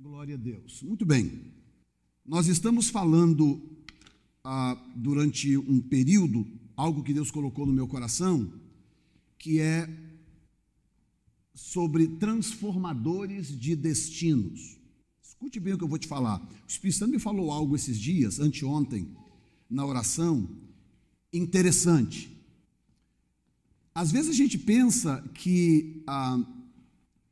Glória a Deus. Muito bem. Nós estamos falando ah, durante um período algo que Deus colocou no meu coração, que é sobre transformadores de destinos. Escute bem o que eu vou te falar. O Espírito Santo me falou algo esses dias, anteontem, na oração, interessante. Às vezes a gente pensa que ah,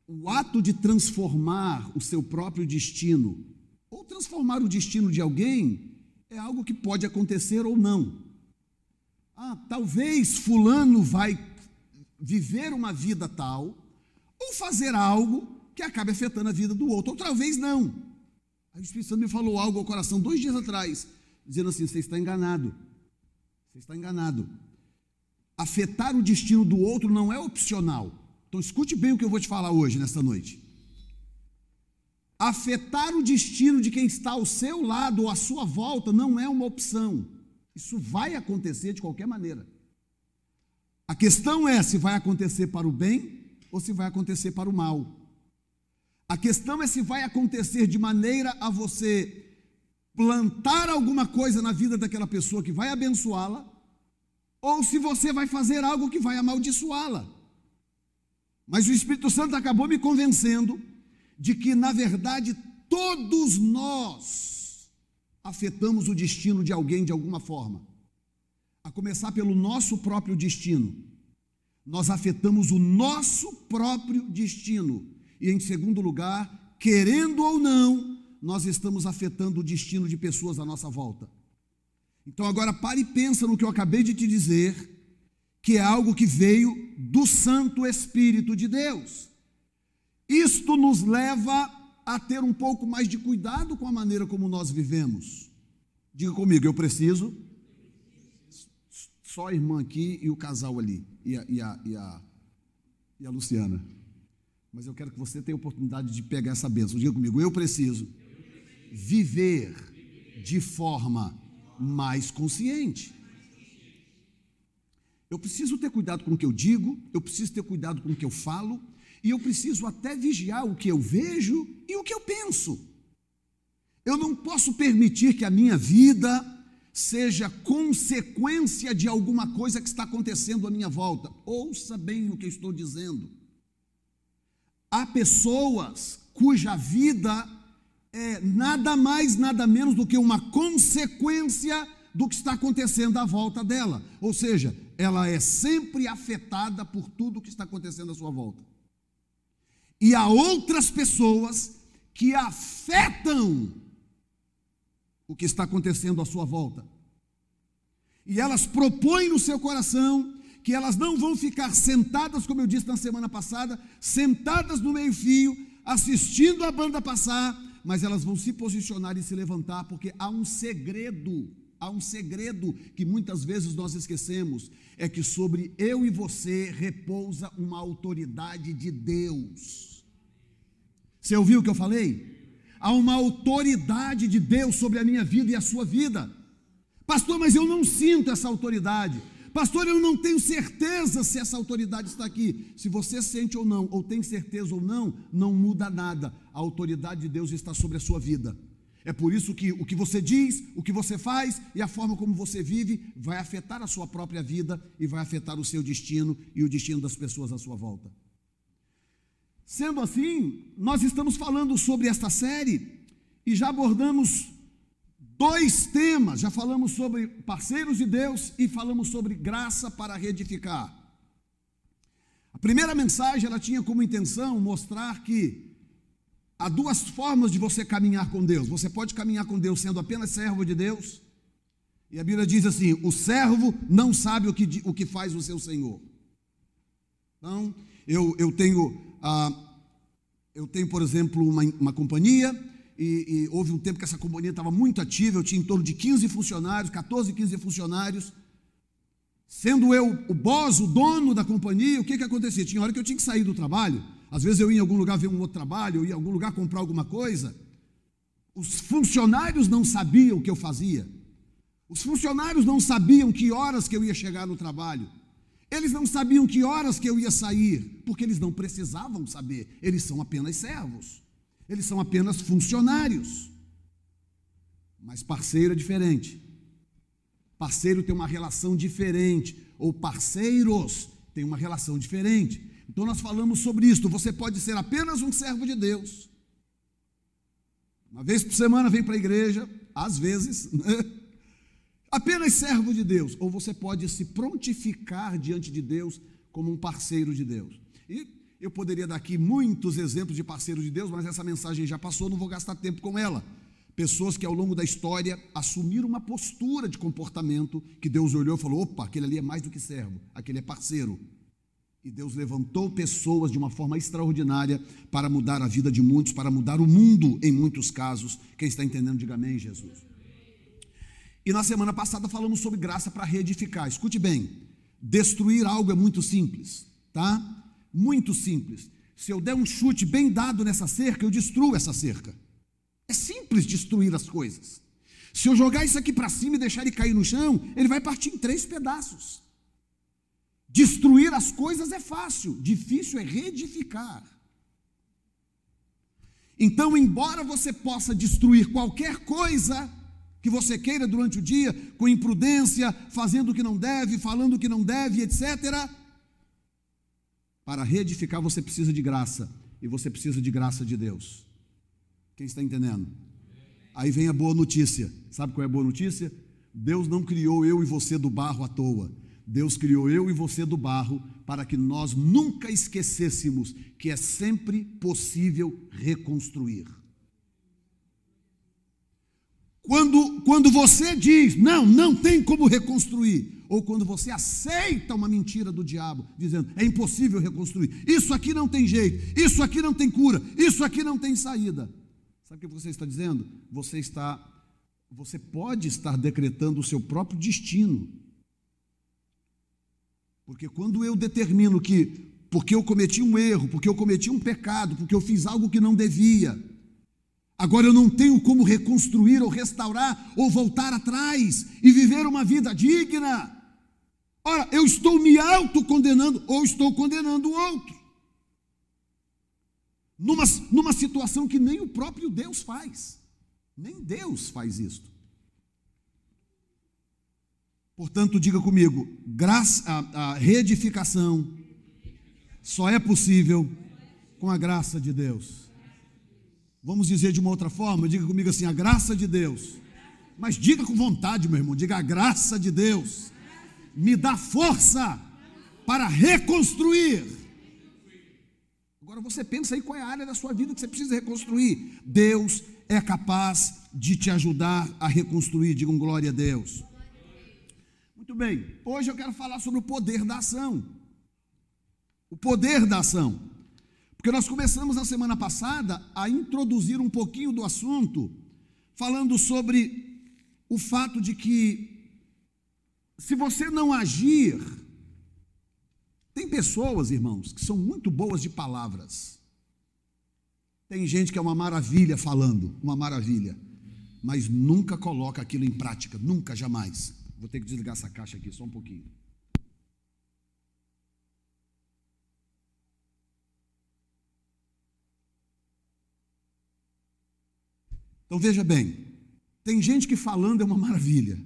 o ato de transformar o seu próprio destino, ou transformar o destino de alguém, é algo que pode acontecer ou não. Ah, talvez Fulano vai viver uma vida tal, ou fazer algo que acabe afetando a vida do outro, ou talvez não. O Espírito Santo me falou algo ao coração dois dias atrás, dizendo assim: você está enganado. Você está enganado. Afetar o destino do outro não é opcional. Então escute bem o que eu vou te falar hoje, nesta noite. Afetar o destino de quem está ao seu lado ou à sua volta não é uma opção. Isso vai acontecer de qualquer maneira. A questão é se vai acontecer para o bem ou se vai acontecer para o mal. A questão é se vai acontecer de maneira a você plantar alguma coisa na vida daquela pessoa que vai abençoá-la, ou se você vai fazer algo que vai amaldiçoá-la. Mas o Espírito Santo acabou me convencendo de que, na verdade, todos nós afetamos o destino de alguém de alguma forma. A começar pelo nosso próprio destino. Nós afetamos o nosso próprio destino. E, em segundo lugar, querendo ou não, nós estamos afetando o destino de pessoas à nossa volta. Então, agora pare e pensa no que eu acabei de te dizer que é algo que veio do Santo Espírito de Deus. Isto nos leva a ter um pouco mais de cuidado com a maneira como nós vivemos. Diga comigo, eu preciso. Só a irmã aqui e o casal ali, e a, e a, e a, e a Luciana. Mas eu quero que você tenha a oportunidade de pegar essa bênção. Diga comigo, eu preciso viver de forma mais consciente. Eu preciso ter cuidado com o que eu digo, eu preciso ter cuidado com o que eu falo, e eu preciso até vigiar o que eu vejo e o que eu penso. Eu não posso permitir que a minha vida seja consequência de alguma coisa que está acontecendo à minha volta. Ouça bem o que eu estou dizendo. Há pessoas cuja vida é nada mais, nada menos do que uma consequência do que está acontecendo à volta dela. Ou seja, ela é sempre afetada por tudo que está acontecendo à sua volta. E há outras pessoas que afetam o que está acontecendo à sua volta. E elas propõem no seu coração que elas não vão ficar sentadas, como eu disse na semana passada, sentadas no meio-fio, assistindo a banda passar, mas elas vão se posicionar e se levantar, porque há um segredo há um segredo que muitas vezes nós esquecemos: é que sobre eu e você repousa uma autoridade de Deus. Você ouviu o que eu falei? Há uma autoridade de Deus sobre a minha vida e a sua vida. Pastor, mas eu não sinto essa autoridade. Pastor, eu não tenho certeza se essa autoridade está aqui. Se você sente ou não, ou tem certeza ou não, não muda nada. A autoridade de Deus está sobre a sua vida. É por isso que o que você diz, o que você faz e a forma como você vive vai afetar a sua própria vida e vai afetar o seu destino e o destino das pessoas à sua volta. Sendo assim, nós estamos falando sobre esta série e já abordamos dois temas. Já falamos sobre parceiros de Deus e falamos sobre graça para reedificar. A primeira mensagem ela tinha como intenção mostrar que Há duas formas de você caminhar com Deus. Você pode caminhar com Deus sendo apenas servo de Deus. E a Bíblia diz assim: o servo não sabe o que, o que faz o seu senhor. Então, eu, eu tenho, ah, eu tenho, por exemplo, uma, uma companhia, e, e houve um tempo que essa companhia estava muito ativa, eu tinha em torno de 15 funcionários, 14, 15 funcionários. Sendo eu o boss, o dono da companhia, o que, que acontecia? Tinha hora que eu tinha que sair do trabalho às vezes eu ia em algum lugar ver um outro trabalho, eu ia em algum lugar comprar alguma coisa. Os funcionários não sabiam o que eu fazia. Os funcionários não sabiam que horas que eu ia chegar no trabalho. Eles não sabiam que horas que eu ia sair, porque eles não precisavam saber, eles são apenas servos. Eles são apenas funcionários. Mas parceiro é diferente. Parceiro tem uma relação diferente, ou parceiros têm uma relação diferente. Então nós falamos sobre isso. Você pode ser apenas um servo de Deus. Uma vez por semana vem para a igreja, às vezes, né? apenas servo de Deus. Ou você pode se prontificar diante de Deus como um parceiro de Deus. E eu poderia dar aqui muitos exemplos de parceiros de Deus, mas essa mensagem já passou, não vou gastar tempo com ela. Pessoas que ao longo da história assumiram uma postura de comportamento que Deus olhou e falou: opa, aquele ali é mais do que servo, aquele é parceiro. E Deus levantou pessoas de uma forma extraordinária para mudar a vida de muitos, para mudar o mundo em muitos casos. Quem está entendendo, diga amém, Jesus. E na semana passada falamos sobre graça para reedificar. Escute bem, destruir algo é muito simples, tá? Muito simples. Se eu der um chute bem dado nessa cerca, eu destruo essa cerca. É simples destruir as coisas. Se eu jogar isso aqui para cima e deixar ele cair no chão, ele vai partir em três pedaços. Destruir as coisas é fácil, difícil é reedificar. Então, embora você possa destruir qualquer coisa que você queira durante o dia, com imprudência, fazendo o que não deve, falando o que não deve, etc., para reedificar você precisa de graça, e você precisa de graça de Deus. Quem está entendendo? Aí vem a boa notícia. Sabe qual é a boa notícia? Deus não criou eu e você do barro à toa. Deus criou eu e você do barro para que nós nunca esquecêssemos que é sempre possível reconstruir. Quando, quando você diz, não, não tem como reconstruir, ou quando você aceita uma mentira do diabo, dizendo, é impossível reconstruir, isso aqui não tem jeito, isso aqui não tem cura, isso aqui não tem saída. Sabe o que você está dizendo? Você está, você pode estar decretando o seu próprio destino. Porque quando eu determino que, porque eu cometi um erro, porque eu cometi um pecado, porque eu fiz algo que não devia, agora eu não tenho como reconstruir ou restaurar ou voltar atrás e viver uma vida digna. Ora, eu estou me autocondenando ou estou condenando o outro. Numa, numa situação que nem o próprio Deus faz. Nem Deus faz isto. Portanto, diga comigo: graça, a, a reedificação só é possível com a graça de Deus. Vamos dizer de uma outra forma, diga comigo assim: a graça de Deus. Mas diga com vontade, meu irmão, diga a graça de Deus. Me dá força para reconstruir. Agora você pensa aí qual é a área da sua vida que você precisa reconstruir. Deus é capaz de te ajudar a reconstruir. Digam glória a Deus. Muito bem, hoje eu quero falar sobre o poder da ação. O poder da ação. Porque nós começamos na semana passada a introduzir um pouquinho do assunto, falando sobre o fato de que, se você não agir, tem pessoas, irmãos, que são muito boas de palavras. Tem gente que é uma maravilha falando, uma maravilha, mas nunca coloca aquilo em prática, nunca, jamais. Vou ter que desligar essa caixa aqui só um pouquinho. Então veja bem, tem gente que falando é uma maravilha,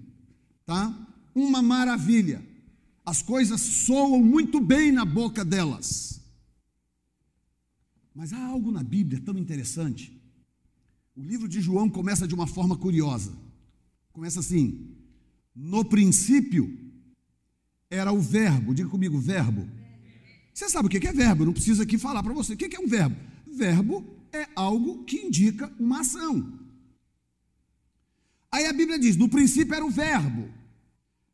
tá? Uma maravilha. As coisas soam muito bem na boca delas. Mas há algo na Bíblia tão interessante. O livro de João começa de uma forma curiosa. Começa assim: no princípio era o verbo, diga comigo, verbo. Você sabe o que é verbo, não precisa aqui falar para você. O que é um verbo? Verbo é algo que indica uma ação. Aí a Bíblia diz: no princípio era o verbo.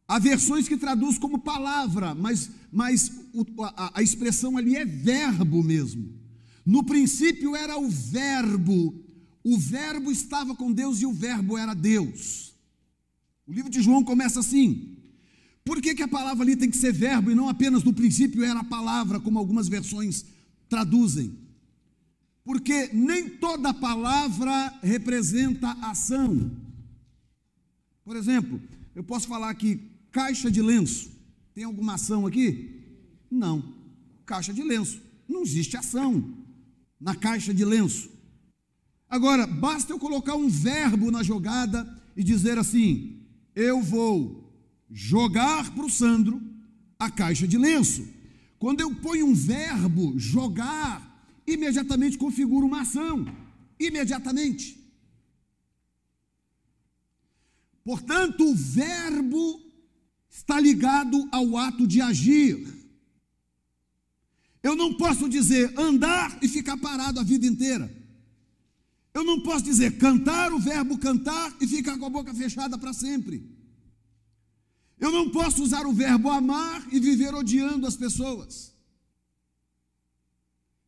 Há versões que traduz como palavra, mas, mas a, a expressão ali é verbo mesmo. No princípio era o verbo, o verbo estava com Deus e o verbo era Deus. O livro de João começa assim. Por que, que a palavra ali tem que ser verbo e não apenas no princípio era a palavra, como algumas versões traduzem? Porque nem toda palavra representa ação. Por exemplo, eu posso falar aqui, caixa de lenço. Tem alguma ação aqui? Não. Caixa de lenço. Não existe ação na caixa de lenço. Agora, basta eu colocar um verbo na jogada e dizer assim: eu vou jogar para o Sandro a caixa de lenço. Quando eu ponho um verbo, jogar, imediatamente configura uma ação. Imediatamente. Portanto, o verbo está ligado ao ato de agir. Eu não posso dizer andar e ficar parado a vida inteira. Eu não posso dizer cantar o verbo cantar e ficar com a boca fechada para sempre. Eu não posso usar o verbo amar e viver odiando as pessoas.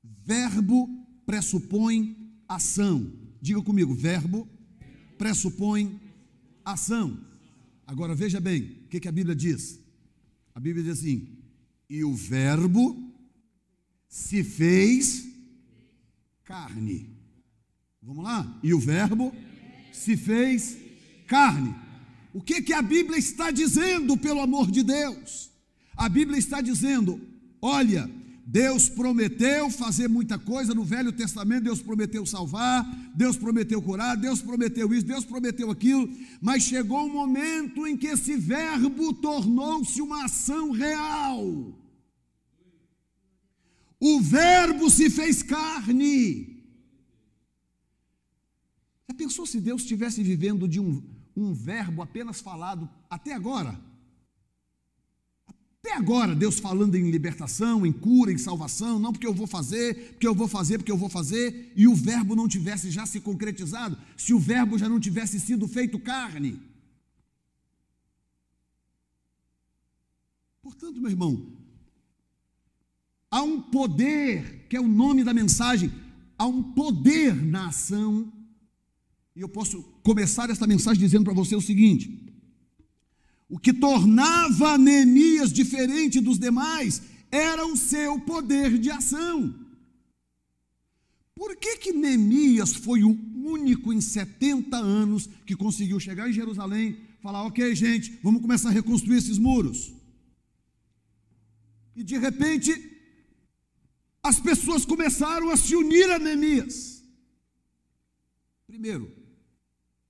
Verbo pressupõe ação. Diga comigo, verbo pressupõe ação. Agora veja bem, o que, que a Bíblia diz? A Bíblia diz assim: e o verbo se fez carne. Vamos lá? E o verbo se fez carne. O que, que a Bíblia está dizendo, pelo amor de Deus? A Bíblia está dizendo: olha, Deus prometeu fazer muita coisa no Velho Testamento, Deus prometeu salvar, Deus prometeu curar, Deus prometeu isso, Deus prometeu aquilo, mas chegou um momento em que esse verbo tornou-se uma ação real. O verbo se fez carne. Já pensou se Deus estivesse vivendo de um, um verbo apenas falado até agora. Até agora, Deus falando em libertação, em cura, em salvação, não porque eu vou fazer, porque eu vou fazer, porque eu vou fazer, e o verbo não tivesse já se concretizado, se o verbo já não tivesse sido feito carne. Portanto, meu irmão, há um poder, que é o nome da mensagem, há um poder na ação e eu posso começar esta mensagem dizendo para você o seguinte: o que tornava Neemias diferente dos demais era o seu poder de ação. Por que que Neemias foi o único em 70 anos que conseguiu chegar em Jerusalém, falar, ok, gente, vamos começar a reconstruir esses muros? E de repente, as pessoas começaram a se unir a Neemias. Primeiro,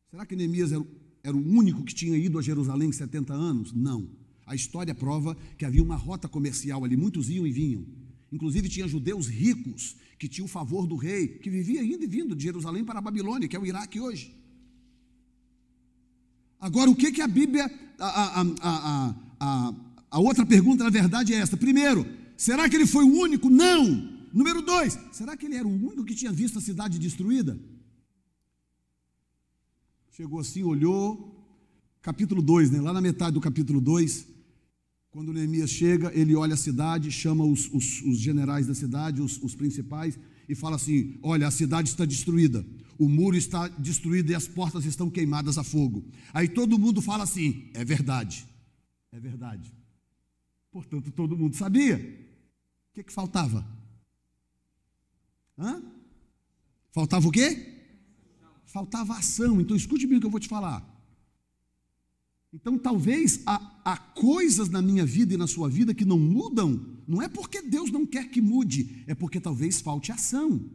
Será que Neemias era, era o único que tinha ido a Jerusalém em 70 anos? Não. A história prova que havia uma rota comercial ali, muitos iam e vinham. Inclusive tinha judeus ricos que tinham o favor do rei, que vivia indo e vindo de Jerusalém para a Babilônia, que é o Iraque hoje. Agora, o que, que a Bíblia. A, a, a, a, a outra pergunta, na verdade, é esta. Primeiro, será que ele foi o único? Não. Número dois, será que ele era o único que tinha visto a cidade destruída? Chegou assim, olhou, capítulo 2, né? lá na metade do capítulo 2, quando Neemias chega, ele olha a cidade, chama os, os, os generais da cidade, os, os principais, e fala assim: Olha, a cidade está destruída, o muro está destruído e as portas estão queimadas a fogo. Aí todo mundo fala assim: É verdade, é verdade. Portanto, todo mundo sabia. O que, que faltava? Hã? Faltava o quê? Faltava ação. Então escute bem o que eu vou te falar. Então talvez há, há, coisas na minha vida e na sua vida que não mudam, não é porque Deus não quer que mude, é porque talvez falte ação.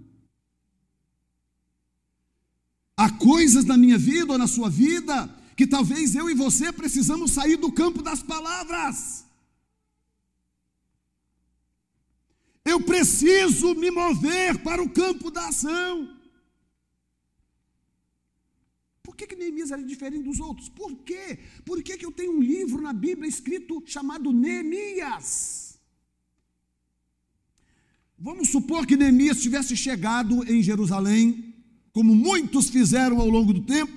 Há coisas na minha vida ou na sua vida que talvez eu e você precisamos sair do campo das palavras. Eu preciso me mover para o campo da ação. Por que, que Neemias era diferente dos outros? Por quê? Por que, que eu tenho um livro na Bíblia escrito chamado Neemias? Vamos supor que Neemias tivesse chegado em Jerusalém, como muitos fizeram ao longo do tempo,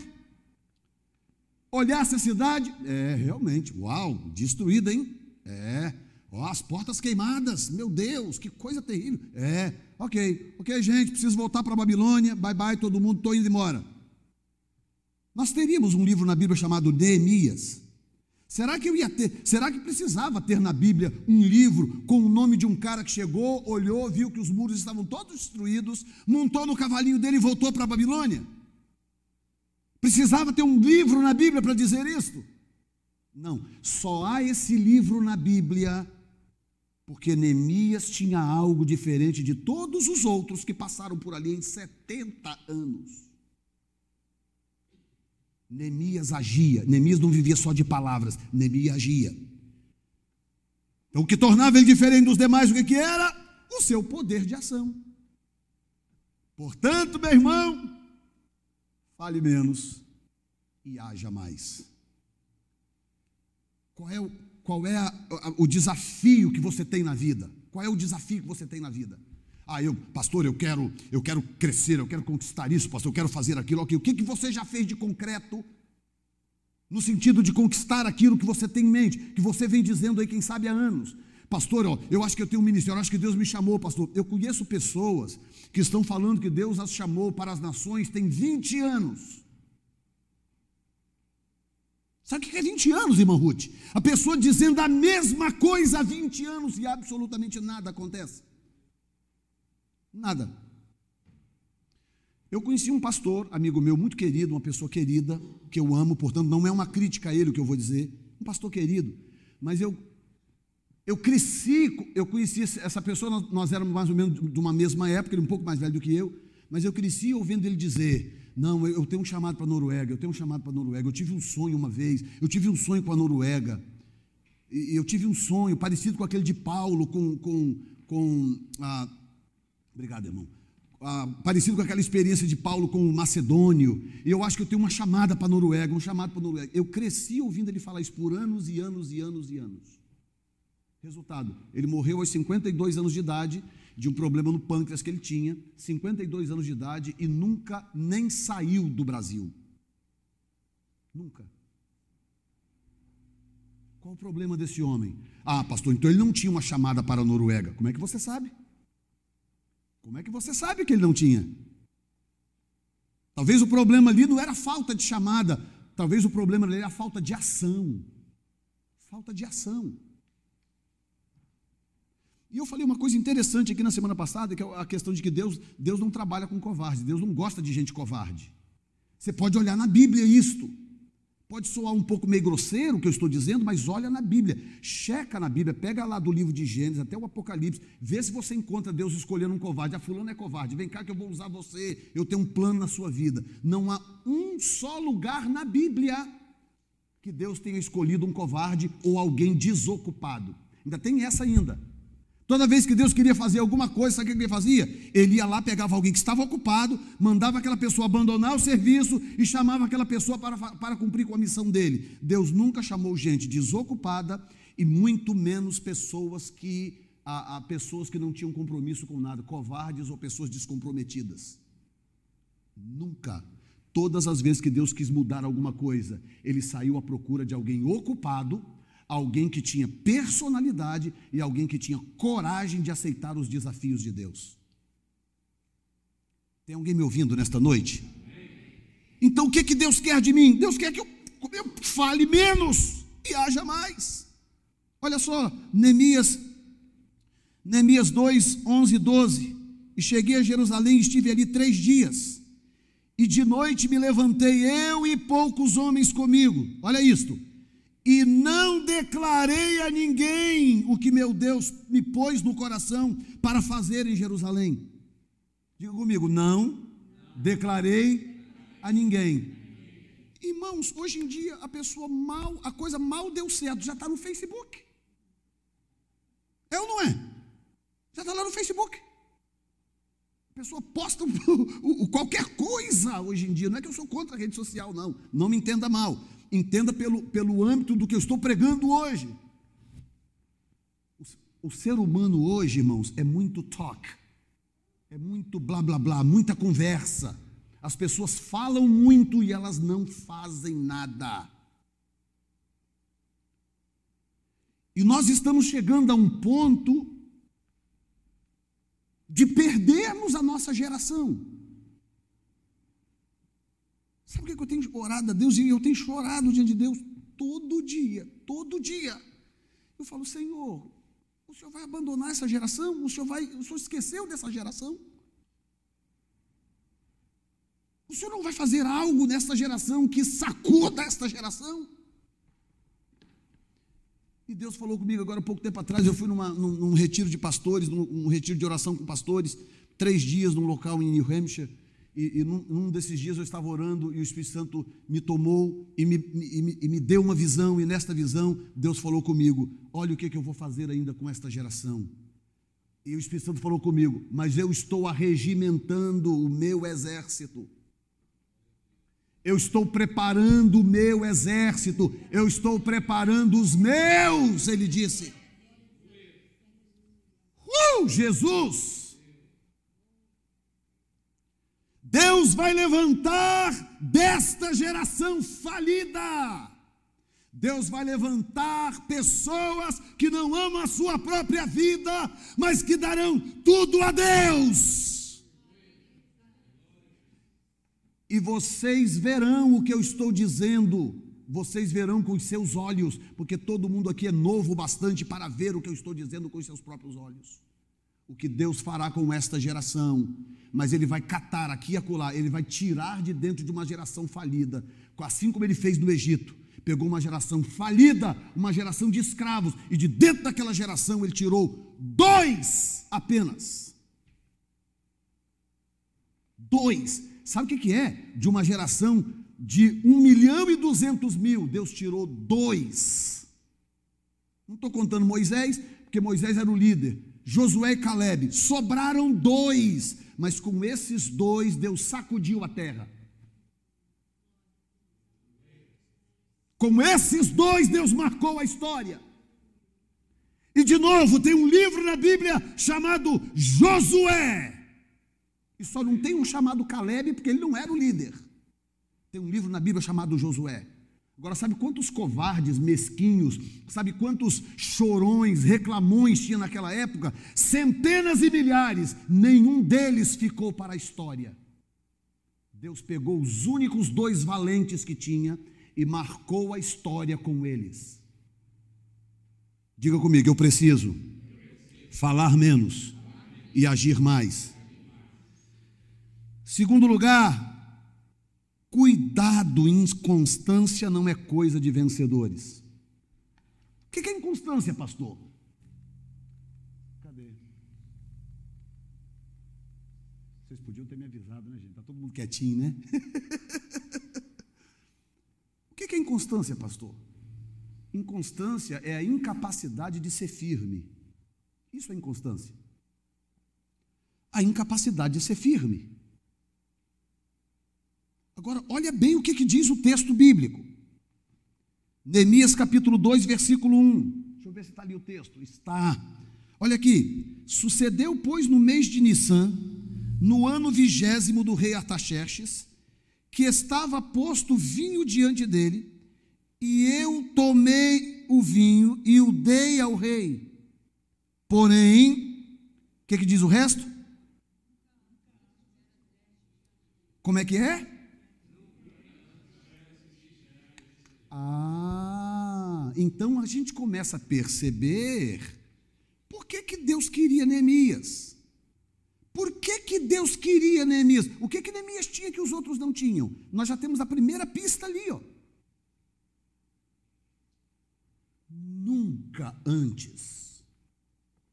olhasse a cidade, é, realmente, uau, destruída, hein? É, ó, as portas queimadas, meu Deus, que coisa terrível. É, ok, ok, gente, preciso voltar para Babilônia, bye bye todo mundo, estou indo embora. Nós teríamos um livro na Bíblia chamado Neemias. Será que eu ia ter? Será que precisava ter na Bíblia um livro com o nome de um cara que chegou, olhou, viu que os muros estavam todos destruídos, montou no cavalinho dele e voltou para a Babilônia? Precisava ter um livro na Bíblia para dizer isto? Não, só há esse livro na Bíblia porque Neemias tinha algo diferente de todos os outros que passaram por ali em 70 anos. Neemias agia. Neemias não vivia só de palavras, Neemias agia. Então, o que tornava ele diferente dos demais, o que, que era? O seu poder de ação. Portanto, meu irmão, fale menos e haja mais. Qual é, o, qual é a, a, o desafio que você tem na vida? Qual é o desafio que você tem na vida? Ah, eu, pastor, eu quero, eu quero crescer, eu quero conquistar isso, pastor, eu quero fazer aquilo, aquilo. O que, que você já fez de concreto no sentido de conquistar aquilo que você tem em mente, que você vem dizendo aí, quem sabe, há anos. Pastor, ó, eu acho que eu tenho um ministério, eu acho que Deus me chamou, pastor. Eu conheço pessoas que estão falando que Deus as chamou para as nações tem 20 anos. Sabe o que é 20 anos, irmã Ruth? A pessoa dizendo a mesma coisa há 20 anos e absolutamente nada acontece. Nada. Eu conheci um pastor, amigo meu, muito querido, uma pessoa querida, que eu amo, portanto, não é uma crítica a ele o que eu vou dizer, um pastor querido, mas eu eu cresci, eu conheci essa pessoa, nós, éramos mais ou menos de uma mesma época, ele um pouco mais velho do que eu, mas eu cresci ouvindo ele dizer: Não, eu tenho um chamado para a Noruega, eu tenho um chamado para a Noruega. Eu tive um sonho uma vez, eu tive um sonho com a Noruega. Eu tive um sonho parecido com aquele de Paulo, com, com, com ah, Obrigado, irmão. Ah, parecido com aquela experiência de Paulo com o macedônio. E eu acho que eu tenho uma chamada para a Noruega, um chamado para a Noruega. Eu cresci ouvindo ele falar isso por anos e anos e anos e anos. Resultado, ele morreu aos 52 anos de idade de um problema no pâncreas que ele tinha, 52 anos de idade e nunca nem saiu do Brasil. Nunca. Qual o problema desse homem? Ah, pastor, então ele não tinha uma chamada para a Noruega. Como é que você sabe? Como é que você sabe que ele não tinha? Talvez o problema ali não era falta de chamada, talvez o problema ali era falta de ação. Falta de ação. E eu falei uma coisa interessante aqui na semana passada, que é a questão de que Deus, Deus não trabalha com covarde, Deus não gosta de gente covarde. Você pode olhar na Bíblia isto. Pode soar um pouco meio grosseiro o que eu estou dizendo, mas olha na Bíblia, checa na Bíblia, pega lá do livro de Gênesis até o Apocalipse, vê se você encontra Deus escolhendo um covarde. Ah, fulano é covarde, vem cá que eu vou usar você, eu tenho um plano na sua vida. Não há um só lugar na Bíblia que Deus tenha escolhido um covarde ou alguém desocupado. Ainda tem essa ainda. Toda vez que Deus queria fazer alguma coisa, sabe o que ele fazia? Ele ia lá, pegava alguém que estava ocupado, mandava aquela pessoa abandonar o serviço e chamava aquela pessoa para, para cumprir com a missão dele. Deus nunca chamou gente desocupada e muito menos pessoas que a, a pessoas que não tinham compromisso com nada, covardes ou pessoas descomprometidas. Nunca. Todas as vezes que Deus quis mudar alguma coisa, ele saiu à procura de alguém ocupado alguém que tinha personalidade e alguém que tinha coragem de aceitar os desafios de Deus. Tem alguém me ouvindo nesta noite? Então o que, que Deus quer de mim? Deus quer que eu, eu fale menos e haja mais. Olha só, Neemias, Neemias 2, 11 e 12. E cheguei a Jerusalém e estive ali três dias. E de noite me levantei, eu e poucos homens comigo. Olha isto e não declarei a ninguém o que meu Deus me pôs no coração para fazer em Jerusalém. Diga comigo, não declarei a ninguém. Irmãos, hoje em dia a pessoa mal, a coisa mal deu certo, já está no Facebook. É ou não é? Já está lá no Facebook. A pessoa posta qualquer coisa hoje em dia. Não é que eu sou contra a rede social, não. Não me entenda mal entenda pelo, pelo âmbito do que eu estou pregando hoje. O, o ser humano hoje, irmãos, é muito talk, é muito blá blá blá, muita conversa. As pessoas falam muito e elas não fazem nada. E nós estamos chegando a um ponto de perdermos a nossa geração. Sabe o que eu tenho orado a Deus? E eu tenho chorado diante de Deus todo dia, todo dia. Eu falo, Senhor, o Senhor vai abandonar essa geração? O Senhor, vai, o Senhor esqueceu dessa geração? O Senhor não vai fazer algo nessa geração que sacuda esta geração? E Deus falou comigo agora, pouco tempo atrás, eu fui numa, num, num, retiro de pastores, num, num retiro de oração com pastores, três dias num local em New Hampshire, E, e num, num, desses dias eu estava orando e o Espírito Santo me tomou e me, me, e me deu uma visão, e nesta visão Deus falou comigo: Olha o que, que eu vou fazer ainda com esta geração. E o Espírito Santo falou comigo: Mas eu estou arregimentando o meu exército. Eu estou preparando o meu exército, eu estou preparando os meus, ele disse. Uh, Jesus! Deus vai levantar desta geração falida. Deus vai levantar pessoas que não amam a sua própria vida, mas que darão tudo a Deus. E vocês verão o que eu estou dizendo, vocês verão com os seus olhos, porque todo mundo aqui é novo bastante para ver o que eu estou dizendo com os seus próprios olhos. O que Deus fará com esta geração mas ele vai catar aqui e acolá, ele vai tirar de dentro de uma geração falida, assim como ele fez no Egito. Pegou uma geração falida, uma geração de escravos, e de dentro daquela geração ele tirou dois apenas. Dois. Sabe o que é? De uma geração de um milhão e duzentos mil, Deus tirou dois. Não estou contando Moisés, porque Moisés era o líder. Josué e Caleb, sobraram dois mas com esses dois Deus sacudiu a terra. Com esses dois Deus marcou a história. E de novo, tem um livro na Bíblia chamado Josué. E só não tem um chamado Caleb, porque ele não era o líder. Tem um livro na Bíblia chamado Josué. Agora, sabe quantos covardes, mesquinhos, sabe quantos chorões, reclamões tinha naquela época? Centenas e milhares, nenhum deles ficou para a história. Deus pegou os únicos dois valentes que tinha e marcou a história com eles. Diga comigo, eu preciso falar menos e agir mais. Segundo lugar, Cuidado, inconstância não é coisa de vencedores. O que é inconstância, pastor? Cadê? Vocês podiam ter me avisado, né, gente? Está todo mundo quietinho, né? o que é inconstância, pastor? Inconstância é a incapacidade de ser firme. Isso é inconstância. A incapacidade de ser firme. Agora, olha bem o que, que diz o texto bíblico. Neemias capítulo 2, versículo 1. Deixa eu ver se está ali o texto. Está. Olha aqui. Sucedeu, pois, no mês de Nissan, no ano vigésimo do rei Artaxerxes, que estava posto vinho diante dele, e eu tomei o vinho e o dei ao rei. Porém, o que, que diz o resto? Como é que é? Ah, então a gente começa a perceber por que, que Deus queria Neemias. Por que, que Deus queria Neemias? O que, que Neemias tinha que os outros não tinham? Nós já temos a primeira pista ali, ó. Nunca antes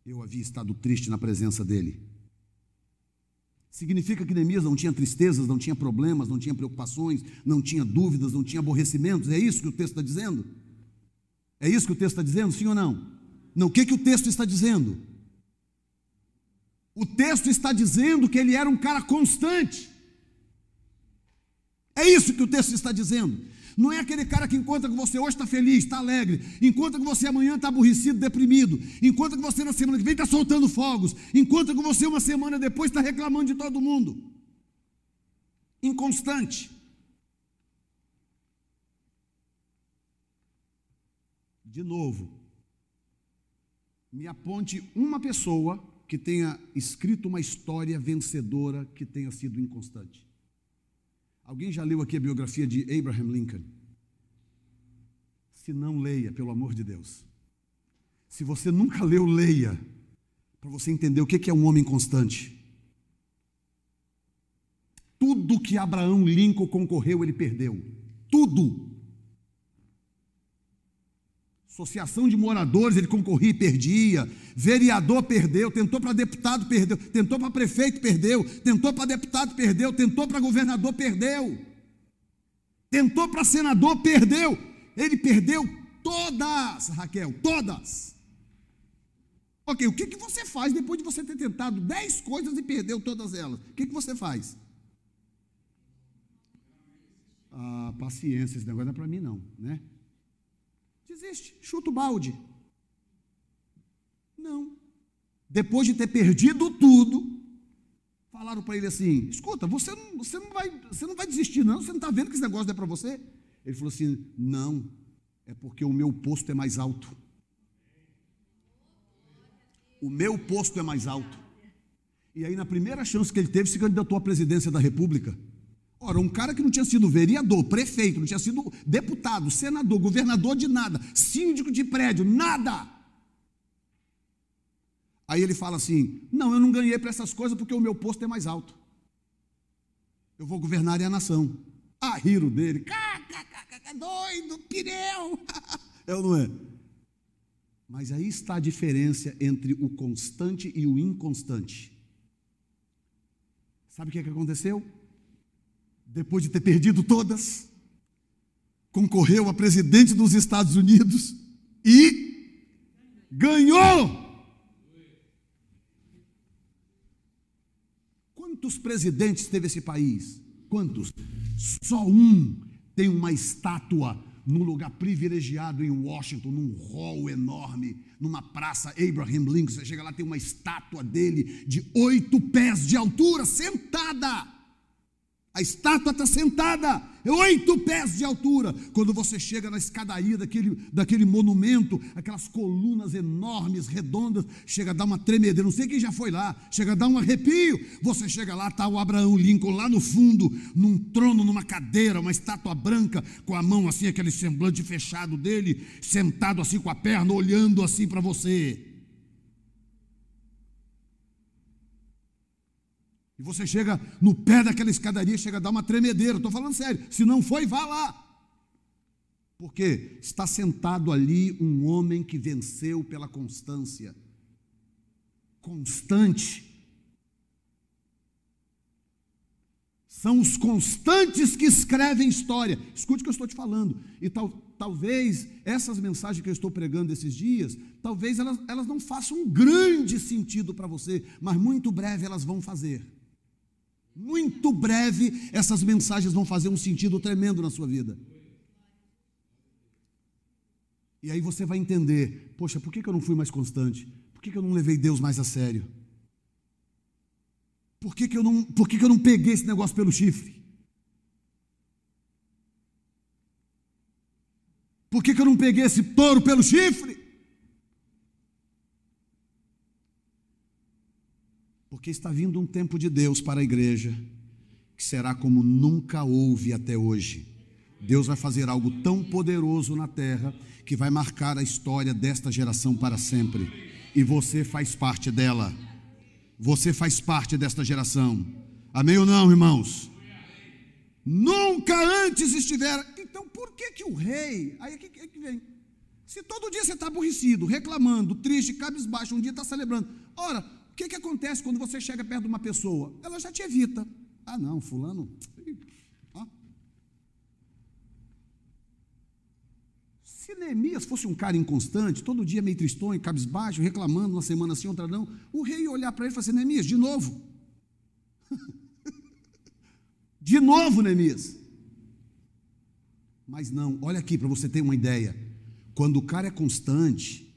eu havia estado triste na presença dele. Significa que Neemias não tinha tristezas, não tinha problemas, não tinha preocupações, não tinha dúvidas, não tinha aborrecimentos. É isso que o texto está dizendo? É isso que o texto está dizendo, sim ou não? Não, o que, que o texto está dizendo? O texto está dizendo que ele era um cara constante. É isso que o texto está dizendo. Não é aquele cara que encontra com você hoje está feliz, está alegre, encontra com você amanhã está aborrecido, deprimido, encontra com você na semana que vem está soltando fogos, encontra com você uma semana depois está reclamando de todo mundo. Inconstante. De novo, me aponte uma pessoa que tenha escrito uma história vencedora que tenha sido inconstante. Alguém já leu aqui a biografia de Abraham Lincoln? Se não, leia, pelo amor de Deus. Se você nunca leu, leia, para você entender o que é um homem constante. Tudo que Abraão Lincoln concorreu, ele perdeu. Tudo. Associação de moradores, ele concorria e perdia. Vereador perdeu, tentou para deputado, perdeu, tentou para prefeito, perdeu, tentou para deputado, perdeu, tentou para governador, perdeu. Tentou para senador, perdeu. Ele perdeu todas, Raquel, todas. Ok, o que, que você faz depois de você ter tentado dez coisas e perdeu todas elas? O que, que você faz? Ah, paciência, esse negócio não é para mim, não, né? Desiste, chuta o balde. Não. Depois de ter perdido tudo, falaram para ele assim: escuta, você não, você, não vai, você não vai desistir, não? Você não está vendo que esse negócio não é para você? Ele falou assim: não, é porque o meu posto é mais alto. O meu posto é mais alto. E aí, na primeira chance que ele teve, se candidatou à presidência da República. Ora, um cara que não tinha sido vereador, prefeito, não tinha sido deputado, senador, governador de nada, síndico de prédio, nada. Aí ele fala assim: Não, eu não ganhei para essas coisas porque o meu posto é mais alto. Eu vou governar a nação. Ah, riro dele. Doido, pireu. É ou não é? Mas aí está a diferença entre o constante e o inconstante. Sabe o que, é que aconteceu? Depois de ter perdido todas, concorreu a presidente dos Estados Unidos e ganhou. Quantos presidentes teve esse país? Quantos? Só um tem uma estátua num lugar privilegiado em Washington, num hall enorme, numa praça Abraham Lincoln. Você chega lá, tem uma estátua dele de oito pés de altura, sentada. A estátua está sentada, oito pés de altura. Quando você chega na escadaria daquele, daquele monumento, aquelas colunas enormes, redondas, chega a dar uma tremedeira. Não sei quem já foi lá, chega a dar um arrepio. Você chega lá, está o Abraão Lincoln lá no fundo, num trono, numa cadeira, uma estátua branca, com a mão assim, aquele semblante fechado dele, sentado assim com a perna, olhando assim para você. E você chega no pé daquela escadaria, chega a dar uma tremedeira. Estou falando sério. Se não foi, vá lá. Porque está sentado ali um homem que venceu pela constância. Constante. São os constantes que escrevem história. Escute o que eu estou te falando. E tal, talvez essas mensagens que eu estou pregando esses dias, talvez elas, elas não façam um grande sentido para você, mas muito breve elas vão fazer. Muito breve, essas mensagens vão fazer um sentido tremendo na sua vida. E aí você vai entender: poxa, por que eu não fui mais constante? Por que eu não levei Deus mais a sério? Por que, eu, não, por que eu não peguei esse negócio pelo chifre? Por que, eu não peguei esse touro pelo chifre? Porque está vindo um tempo de Deus para a igreja que será como nunca houve até hoje. Deus vai fazer algo tão poderoso na terra que vai marcar a história desta geração para sempre. E você faz parte dela. Você faz parte desta geração. Amém ou não, irmãos? Nunca antes estiver. Então, por que que o rei. Aí que, que vem. Se todo dia você está aborrecido, reclamando, triste, cabisbaixo, um dia está celebrando. Ora, o que, que acontece quando você chega perto de uma pessoa? Ela já te evita. Ah, não, fulano. Se Neemias fosse um cara inconstante, todo dia meio tristonho, cabisbaixo, reclamando uma semana assim, outra não, o rei ia olhar para ele e falar assim: Neemias, de novo. de novo, Neemias. Mas não, olha aqui para você ter uma ideia. Quando o cara é constante,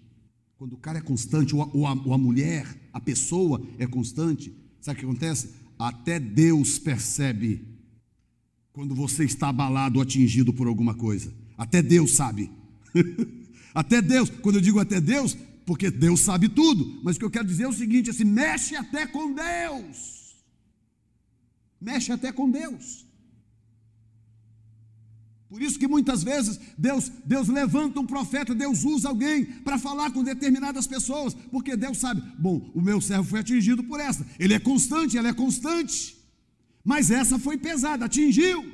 quando o cara é constante, ou a, ou, a, ou a, mulher, a pessoa é constante, sabe o que acontece? Até Deus percebe quando você está abalado ou atingido por alguma coisa. Até Deus sabe. até Deus, quando eu digo até Deus, porque Deus sabe tudo, mas o que eu quero dizer é o seguinte: assim, mexe até com Deus. Mexe até com Deus. Por isso que muitas vezes Deus, Deus levanta um profeta, Deus usa alguém para falar com determinadas pessoas, porque Deus sabe, bom, o meu servo foi atingido por essa. Ele é constante, ela é constante. Mas essa foi pesada, atingiu.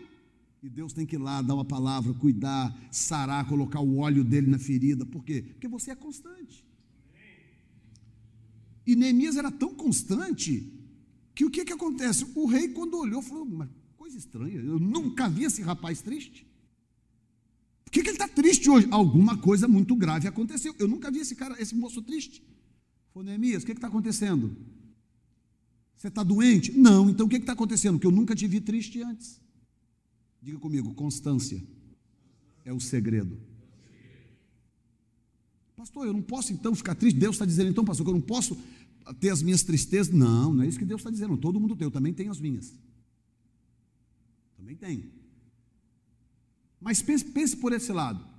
E Deus tem que ir lá, dar uma palavra, cuidar, sarar, colocar o óleo dele na ferida. Por quê? Porque você é constante. E Neemias era tão constante que o que, que acontece? O rei, quando olhou, falou: Mas coisa estranha, eu nunca vi esse rapaz triste. Que, que ele está triste hoje? Alguma coisa muito grave aconteceu. Eu nunca vi esse cara, esse moço triste. Falou, Neemias, o que está acontecendo? Você está doente? Não, então o que está acontecendo? Que eu nunca te vi triste antes. Diga comigo, constância é o segredo. Pastor, eu não posso então ficar triste. Deus está dizendo então, pastor, que eu não posso ter as minhas tristezas. Não, não é isso que Deus está dizendo. Todo mundo tem, eu também tenho as minhas. Também tenho. Mas pense, pense por esse lado.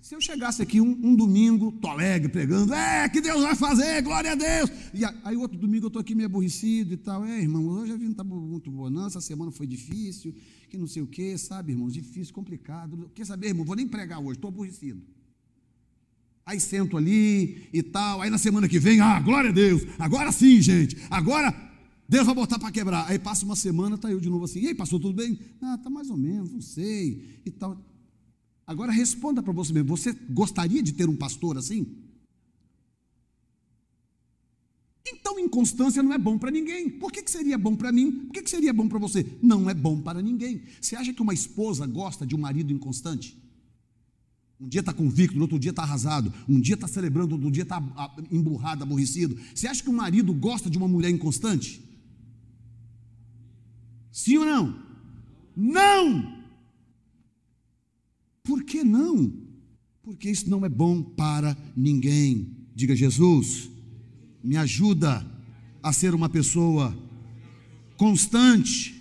Se eu chegasse aqui um, um, domingo, tô alegre, pregando, é, que Deus vai fazer, glória a Deus. E aí outro domingo eu estou aqui meio aborrecido e tal. É, irmão, hoje a vida não está muito boa, não, essa semana foi difícil, que não sei o quê, sabe, irmãos, difícil, complicado. Quer saber, irmão, vou nem pregar hoje, estou aborrecido. Aí sento ali e tal, aí na semana que vem, ah, glória a Deus, agora sim, gente, agora Deus vai botar para quebrar. Aí passa uma semana, tá eu de novo assim, e aí, passou tudo bem? Ah, tá mais ou menos, não sei, e tal. Agora responda para você mesmo: você gostaria de ter um pastor assim? Então, inconstância não é bom para ninguém. Por que, que seria bom para mim? Por que, que seria bom para você? Não é bom para ninguém. Você acha que uma esposa gosta de um marido inconstante? Um dia está convicto, no outro dia está arrasado. Um dia está celebrando, outro dia está emburrado, aborrecido. Você acha que um marido gosta de uma mulher inconstante? Sim ou não? Não! Por que não? Porque isso não é bom para ninguém. Diga, Jesus, me ajuda a ser uma pessoa constante.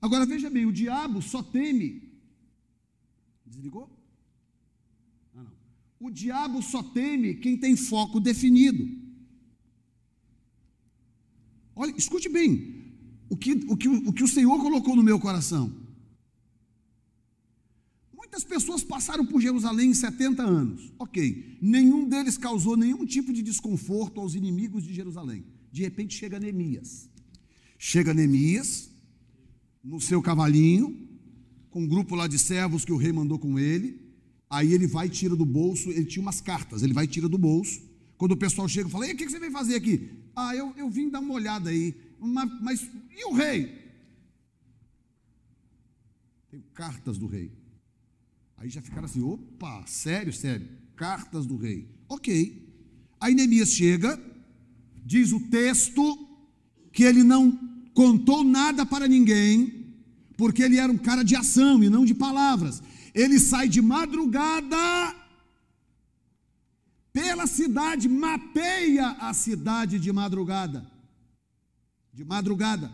Agora veja bem, o diabo só teme. Desligou? Ah, não. O diabo só teme quem tem foco definido. Olha, escute bem. O que, o, que, o que o Senhor colocou no meu coração. Muitas pessoas passaram por Jerusalém em 70 anos. Ok, nenhum deles causou nenhum tipo de desconforto aos inimigos de Jerusalém. De repente chega Neemias. Chega Neemias, no seu cavalinho, com um grupo lá de servos que o rei mandou com ele. Aí ele vai e tira do bolso, ele tinha umas cartas, ele vai e tira do bolso. Quando o pessoal chega, fala: Ei, o que você veio fazer aqui? Ah, eu, eu vim dar uma olhada aí. Mas, mas e o rei? Tem cartas do rei. Aí já ficaram assim: opa, sério, sério, cartas do rei. Ok. Aí Neemias chega, diz o texto que ele não contou nada para ninguém, porque ele era um cara de ação e não de palavras. Ele sai de madrugada pela cidade, mapeia a cidade de madrugada. De madrugada.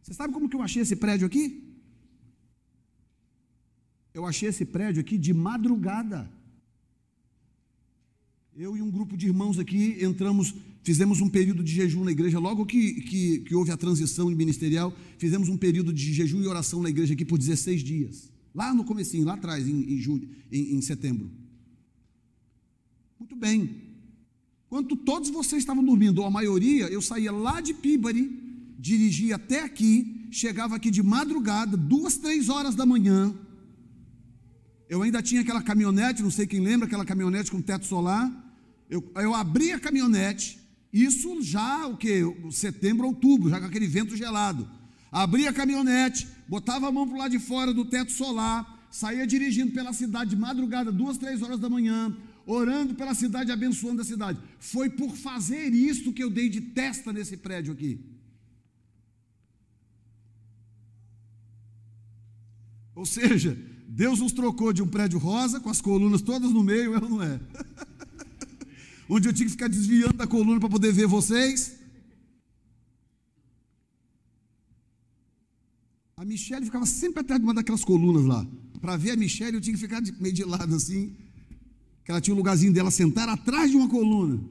Você sabe como que eu achei esse prédio aqui? Eu achei esse prédio aqui de madrugada. Eu e um grupo de irmãos aqui entramos, fizemos um período de jejum na igreja, logo que, que, que houve a transição ministerial, fizemos um período de jejum e oração na igreja aqui por 16 dias. Lá no comecinho, lá atrás, em, em, julho, em, em setembro. Bem. Quando todos vocês estavam dormindo, ou a maioria, eu saía lá de Pibari, dirigia até aqui, chegava aqui de madrugada, duas, três horas da manhã, eu ainda tinha aquela caminhonete, não sei quem lembra, aquela caminhonete com teto solar. Eu, eu abri a caminhonete, isso já o que? Setembro, outubro, já com aquele vento gelado. Abri a caminhonete, botava a mão para o lado de fora do teto solar, saía dirigindo pela cidade de madrugada, duas, três horas da manhã, orando pela cidade, abençoando a cidade. Foi por fazer isso que eu dei de testa nesse prédio aqui. Ou seja, Deus nos trocou de um prédio rosa, com as colunas todas no meio, ou não é? Onde eu tinha que ficar desviando da coluna para poder ver vocês. A Michelle ficava sempre atrás de uma daquelas colunas lá. Para ver a Michelle, eu tinha que ficar meio de lado assim. Que ela tinha um lugarzinho dela sentar atrás de uma coluna.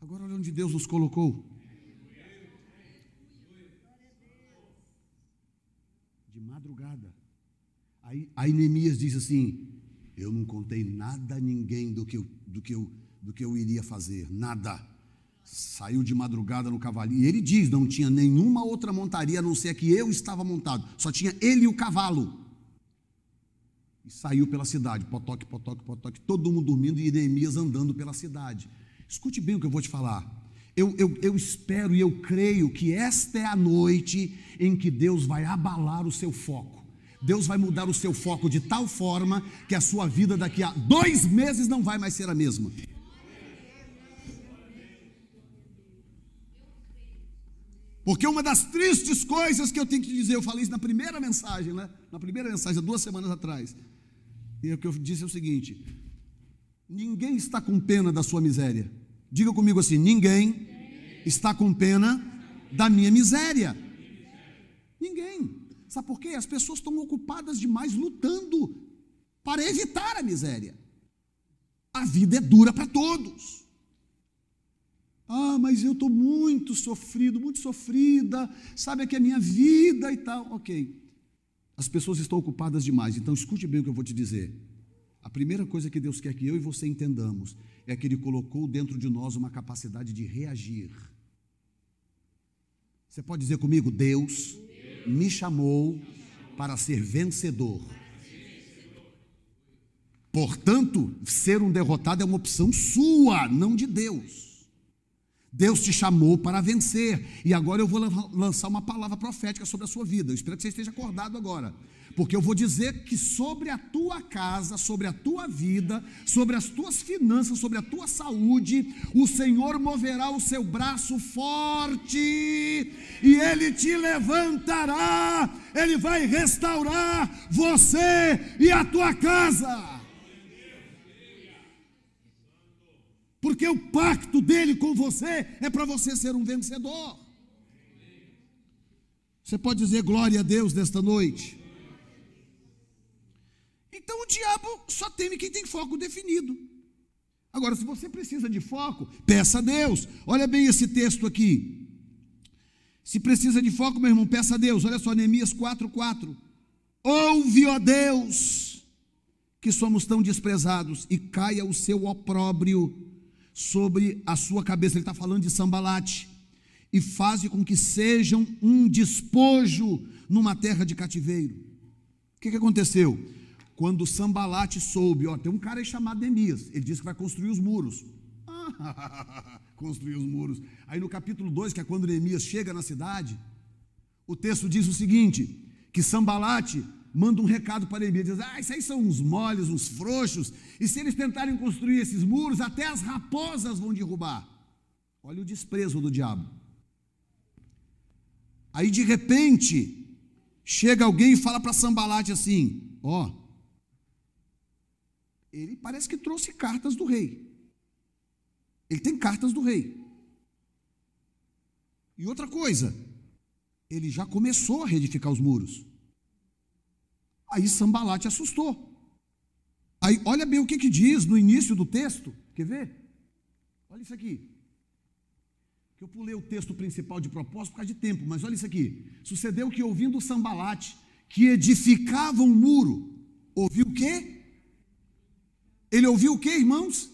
Agora olha onde Deus nos colocou. Aí, aí Neemias diz assim: Eu não contei nada a ninguém do que eu, do que eu, do que eu iria fazer, nada. saiu de madrugada no cavalinho. E ele diz: não tinha nenhuma outra montaria a não ser a que eu estava montado. Só tinha ele e o cavalo. E saiu pela cidade, potoque, potoque, potoque, todo mundo dormindo e Neemias andando pela cidade. Escute bem o que eu vou te falar. Eu, eu, eu espero e eu creio que esta é a noite em que Deus vai abalar o seu foco. Deus vai mudar o seu foco de tal forma que a sua vida daqui a dois meses não vai mais ser a mesma. Porque uma das tristes coisas que eu tenho que dizer, eu falei isso na primeira mensagem, né? Na primeira mensagem, duas semanas atrás. E o que eu disse é o seguinte: ninguém está com pena da sua miséria. Diga comigo assim: ninguém está com pena da minha miséria. Ninguém. Sabe por quê? As pessoas estão ocupadas demais lutando para evitar a miséria. A vida é dura para todos. Ah, mas eu estou muito sofrido, muito sofrida, sabe que é a minha vida e tal. Ok. As pessoas estão ocupadas demais, então escute bem o que eu vou te dizer. A primeira coisa que Deus quer que eu e você entendamos é que Ele colocou dentro de nós uma capacidade de reagir. Você pode dizer comigo: Deus me chamou para ser vencedor. Portanto, ser um derrotado é uma opção sua, não de Deus. Deus te chamou para vencer. E agora eu vou lançar uma palavra profética sobre a sua vida. Eu espero que você esteja acordado agora. Porque eu vou dizer que sobre a tua casa, sobre a tua vida, sobre as tuas finanças, sobre a tua saúde, o Senhor moverá o seu braço forte e ele te levantará, ele vai restaurar você e a tua casa. Porque o pacto dele com você é para você ser um vencedor. Você pode dizer glória a Deus nesta noite? Então o diabo só teme quem tem foco definido. Agora, se você precisa de foco, peça a Deus. Olha bem esse texto aqui. Se precisa de foco, meu irmão, peça a Deus. Olha só, Neemias 4,4. Ouve, ó Deus, que somos tão desprezados, e caia o seu opróbrio sobre a sua cabeça. Ele está falando de sambalate. E faz com que sejam um despojo numa terra de cativeiro. O que, que aconteceu? Quando Sambalate soube, ó, tem um cara aí chamado Neemias, ele disse que vai construir os muros. construir os muros. Aí no capítulo 2, que é quando Neemias chega na cidade, o texto diz o seguinte: que Sambalate manda um recado para Neemias, diz, ah, isso aí são uns moles, uns frouxos, e se eles tentarem construir esses muros, até as raposas vão derrubar. Olha o desprezo do diabo. Aí de repente, chega alguém e fala para Sambalate assim: ó, oh, ele parece que trouxe cartas do rei. Ele tem cartas do rei. E outra coisa, ele já começou a reedificar os muros. Aí Sambalate assustou. Aí olha bem o que, que diz no início do texto. Quer ver? Olha isso aqui. Que eu pulei o texto principal de propósito por causa de tempo, mas olha isso aqui. Sucedeu que ouvindo Sambalate, que edificava um muro, ouviu o quê? Ele ouviu o quê, irmãos?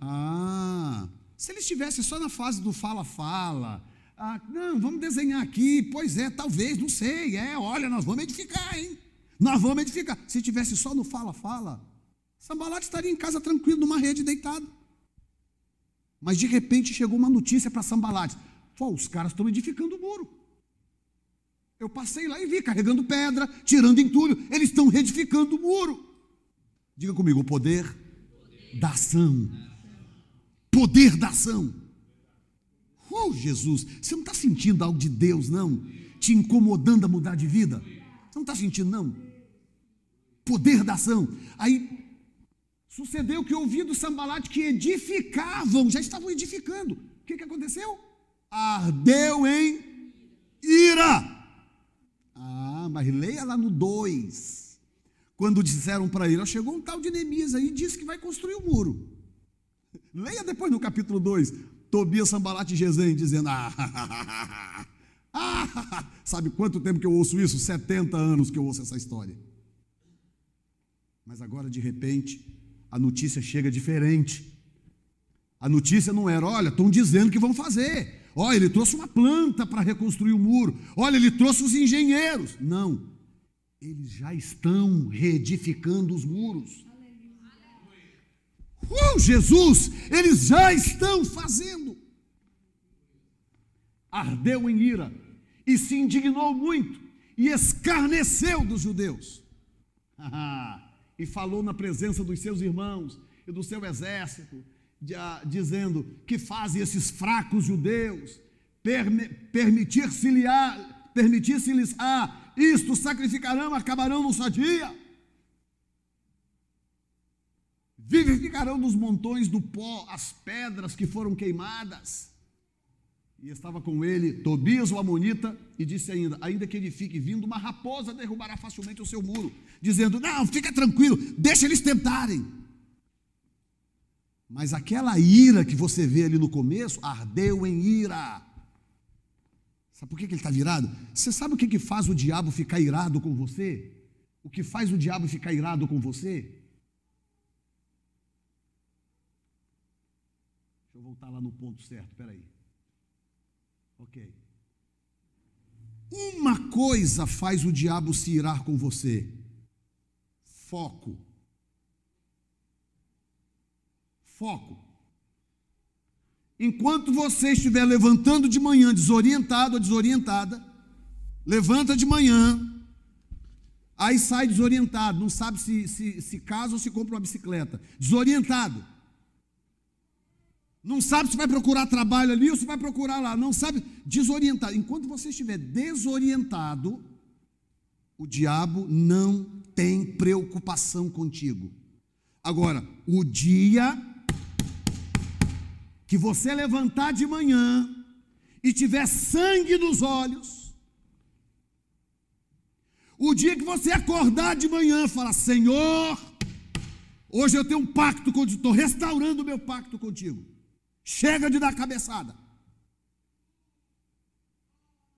Ah, se ele estivesse só na fase do fala-fala, ah, não, vamos desenhar aqui. Pois é, talvez, não sei. É, olha, nós vamos edificar, hein? Nós vamos edificar. Se tivesse só no fala-fala, Sambalate estaria em casa tranquilo, numa rede deitado. Mas de repente chegou uma notícia para Sambalate: Pô, os caras estão edificando o muro. Eu passei lá e vi, carregando pedra, tirando entulho. Eles estão reedificando o muro. Diga comigo, o poder da ação. Poder da ação. Oh, Jesus, você não está sentindo algo de Deus, não? Te incomodando a mudar de vida? Você não está sentindo, não? Poder da ação. Aí sucedeu que ouvi do Sambalate que edificavam, já estavam edificando. O que, que aconteceu? Ardeu em ira. Ah, mas leia lá no 2. Quando disseram para ele, chegou um tal de Neemias aí e disse que vai construir o um muro. Leia depois no capítulo 2. Tobias, Sambalat e Gesem dizendo: ah, ah, sabe quanto tempo que eu ouço isso? 70 anos que eu ouço essa história. Mas agora, de repente, a notícia chega diferente. A notícia não era, olha, estão dizendo que vão fazer. Olha, ele trouxe uma planta para reconstruir o muro. Olha, ele trouxe os engenheiros. Não. Eles já estão reedificando os muros. Uh, Jesus, eles já estão fazendo. Ardeu em ira e se indignou muito e escarneceu dos judeus. e falou na presença dos seus irmãos e do seu exército, dizendo que fazem esses fracos judeus permitir-se-lhes permitir a isto sacrificarão, acabarão num só dia. Vivificarão dos montões do pó as pedras que foram queimadas. E estava com ele Tobias o Amonita, e disse ainda: Ainda que ele fique vindo, uma raposa derrubará facilmente o seu muro, dizendo: Não, fica tranquilo, deixa eles tentarem. Mas aquela ira que você vê ali no começo, ardeu em ira. Sabe por que ele está virado? Você sabe o que, faz o diabo ficar irado com você? O que faz o diabo ficar irado com você? Voltar lá no ponto certo, peraí. Ok. Uma coisa faz o diabo se irar com você: foco. Foco. Enquanto você estiver levantando de manhã, desorientado ou desorientada, levanta de manhã, aí sai desorientado, não sabe se, se, se casa ou se compra uma bicicleta. Desorientado. Não sabe se vai procurar trabalho ali ou se vai procurar lá. Não sabe, desorientado. Enquanto você estiver desorientado, o diabo não tem preocupação contigo. Agora, o dia que você levantar de manhã e tiver sangue nos olhos, o dia que você acordar de manhã e falar: Senhor, hoje eu tenho um pacto contigo, estou restaurando o meu pacto contigo. Chega de dar cabeçada.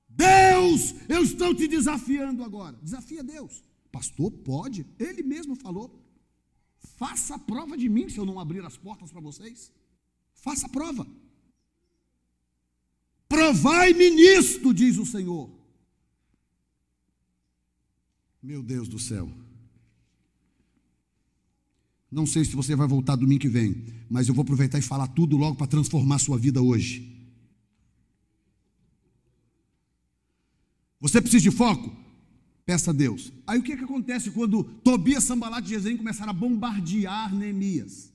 Deus, eu estou te desafiando agora. Desafia Deus. Pastor, pode. Ele mesmo falou. Faça a prova de mim se eu não abrir as portas para vocês. Faça a prova. Provai-me nisto, diz o Senhor. Meu Deus do céu. Não sei se você vai voltar domingo que vem, mas eu vou aproveitar e falar tudo logo para transformar sua vida hoje. Você precisa de foco? Peça a Deus. Aí o que, é que acontece quando Tobias, Sambalat e Jezem começaram a bombardear Neemias?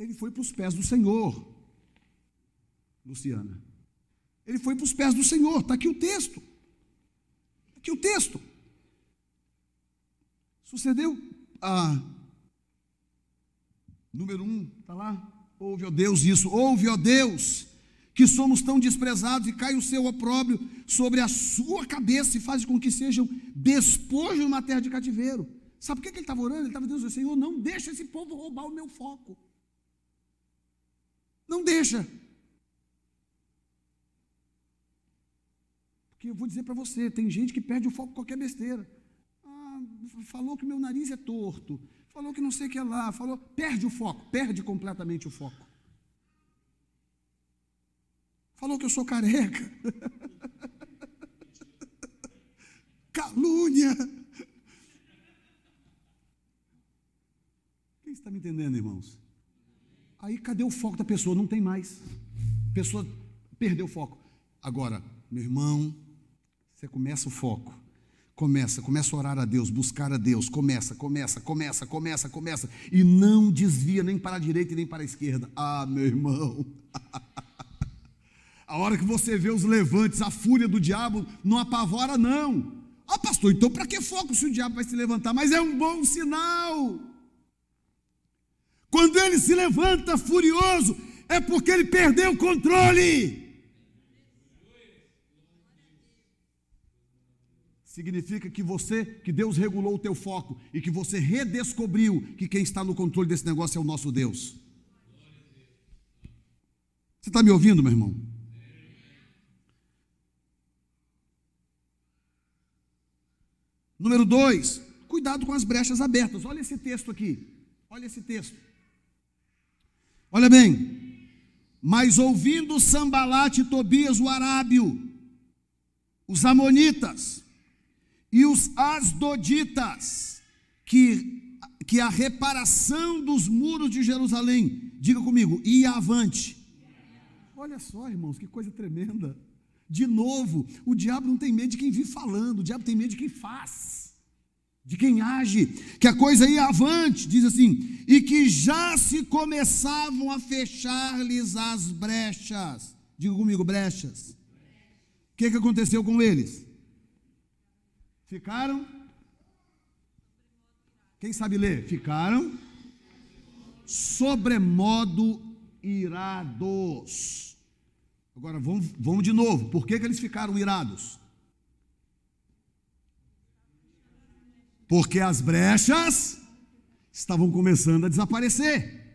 Ele foi para os pés do Senhor, Luciana. Ele foi para os pés do Senhor. Está aqui o texto. Está aqui o texto. Sucedeu ah, número um, está lá. Ouve, ó Deus, isso. Ouve, ó Deus, que somos tão desprezados e cai o seu opróbrio sobre a sua cabeça e faz com que sejam despojos numa terra de cativeiro. Sabe por que ele estava orando? Ele estava dizendo, Senhor, não deixa esse povo roubar o meu foco. Não deixa. Porque eu vou dizer para você, tem gente que perde o foco com qualquer besteira falou que meu nariz é torto, falou que não sei o que é lá, falou, perde o foco, perde completamente o foco. Falou que eu sou careca. Calúnia. Quem está me entendendo, irmãos? Aí cadê o foco da pessoa? Não tem mais. A pessoa perdeu o foco. Agora, meu irmão, você começa o foco Começa, começa a orar a Deus, buscar a Deus. Começa, começa, começa, começa, começa. E não desvia nem para a direita nem para a esquerda. Ah, meu irmão. a hora que você vê os levantes, a fúria do diabo, não apavora, não. Ah, pastor, então para que foco se o diabo vai se levantar? Mas é um bom sinal. Quando ele se levanta furioso, é porque ele perdeu o controle. Significa que você, que Deus regulou o teu foco e que você redescobriu que quem está no controle desse negócio é o nosso Deus. Você está me ouvindo, meu irmão? Número dois, cuidado com as brechas abertas. Olha esse texto aqui. Olha esse texto. Olha bem, mas ouvindo Sambalate e Tobias, o arábio, os amonitas e os asdoditas, que, que a reparação dos muros de Jerusalém, diga comigo, ia avante. Olha só, irmãos, que coisa tremenda. De novo, o diabo não tem medo de quem vive falando, o diabo tem medo de quem faz, de quem age, que a coisa ia avante, diz assim, e que já se começavam a fechar-lhes as brechas. Diga comigo, brechas. O que, que aconteceu com eles? Ficaram? Quem sabe ler? Ficaram sobremodo irados. Agora vamos, vamos de novo. Por que, que eles ficaram irados? Porque as brechas estavam começando a desaparecer.